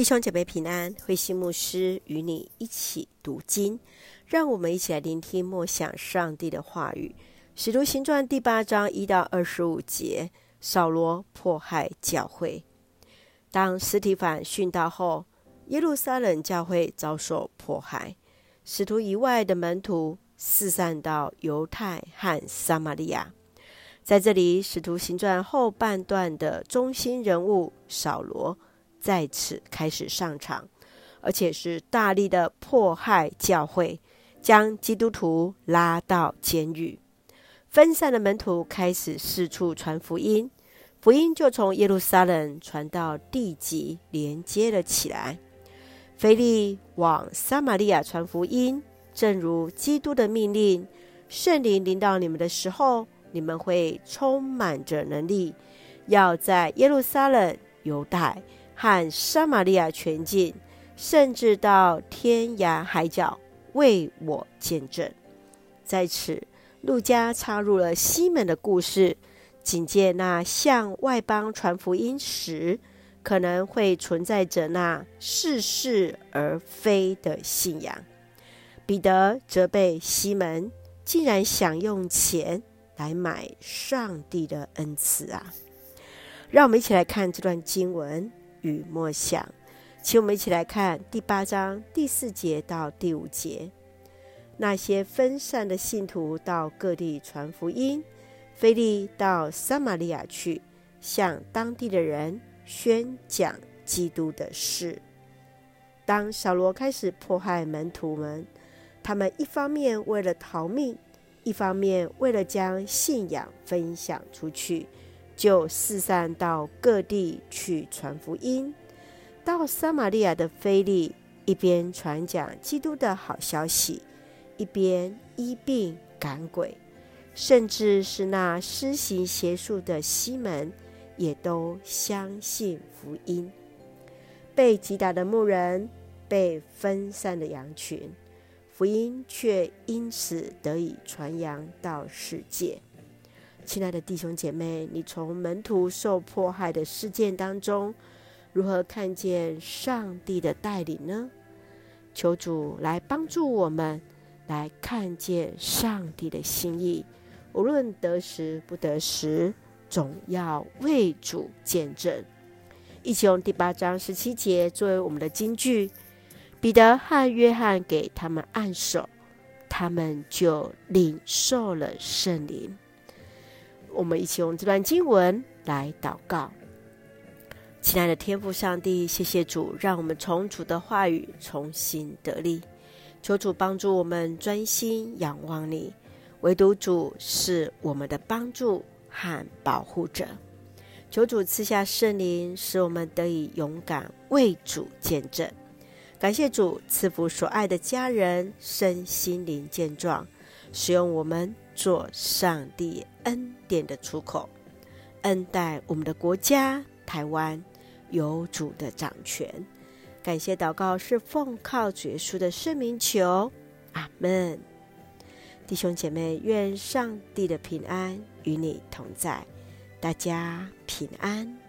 弟兄姐妹平安，慧心牧师与你一起读经，让我们一起来聆听默想上帝的话语。使徒行传第八章一到二十五节，扫罗迫害教会。当斯提反殉道后，耶路撒冷教会遭受迫害，使徒以外的门徒四散到犹太和撒玛利亚。在这里，使徒行传后半段的中心人物扫罗。在此开始上场，而且是大力的迫害教会，将基督徒拉到监狱。分散的门徒开始四处传福音，福音就从耶路撒冷传到地极，连接了起来。腓利往撒玛利亚传福音，正如基督的命令：圣灵临到你们的时候，你们会充满着能力，要在耶路撒冷、犹太。和撒玛利亚全境，甚至到天涯海角，为我见证。在此，路加插入了西门的故事，警戒那向外邦传福音时，可能会存在着那似是而非的信仰。彼得责备西门，竟然想用钱来买上帝的恩赐啊！让我们一起来看这段经文。与默想，请我们一起来看第八章第四节到第五节。那些分散的信徒到各地传福音，腓利到撒玛利亚去，向当地的人宣讲基督的事。当扫罗开始迫害门徒们，他们一方面为了逃命，一方面为了将信仰分享出去。就四散到各地去传福音。到撒玛利亚的菲利，一边传讲基督的好消息，一边医病赶鬼，甚至是那施行邪术的西门，也都相信福音。被击打的牧人，被分散的羊群，福音却因此得以传扬到世界。亲爱的弟兄姐妹，你从门徒受迫害的事件当中，如何看见上帝的带领呢？求主来帮助我们，来看见上帝的心意。无论得时不得时，总要为主见证。一起用第八章十七节作为我们的金句：彼得和约翰给他们按手，他们就领受了圣灵。我们一起用这段经文来祷告，亲爱的天父上帝，谢谢主，让我们从主的话语重新得力。求主帮助我们专心仰望你，唯独主是我们的帮助和保护者。求主赐下圣灵，使我们得以勇敢为主见证。感谢主赐福所爱的家人身心灵健壮，使用我们。做上帝恩典的出口，恩待我们的国家台湾有主的掌权。感谢祷告是奉靠主耶稣的圣名求，阿门。弟兄姐妹，愿上帝的平安与你同在，大家平安。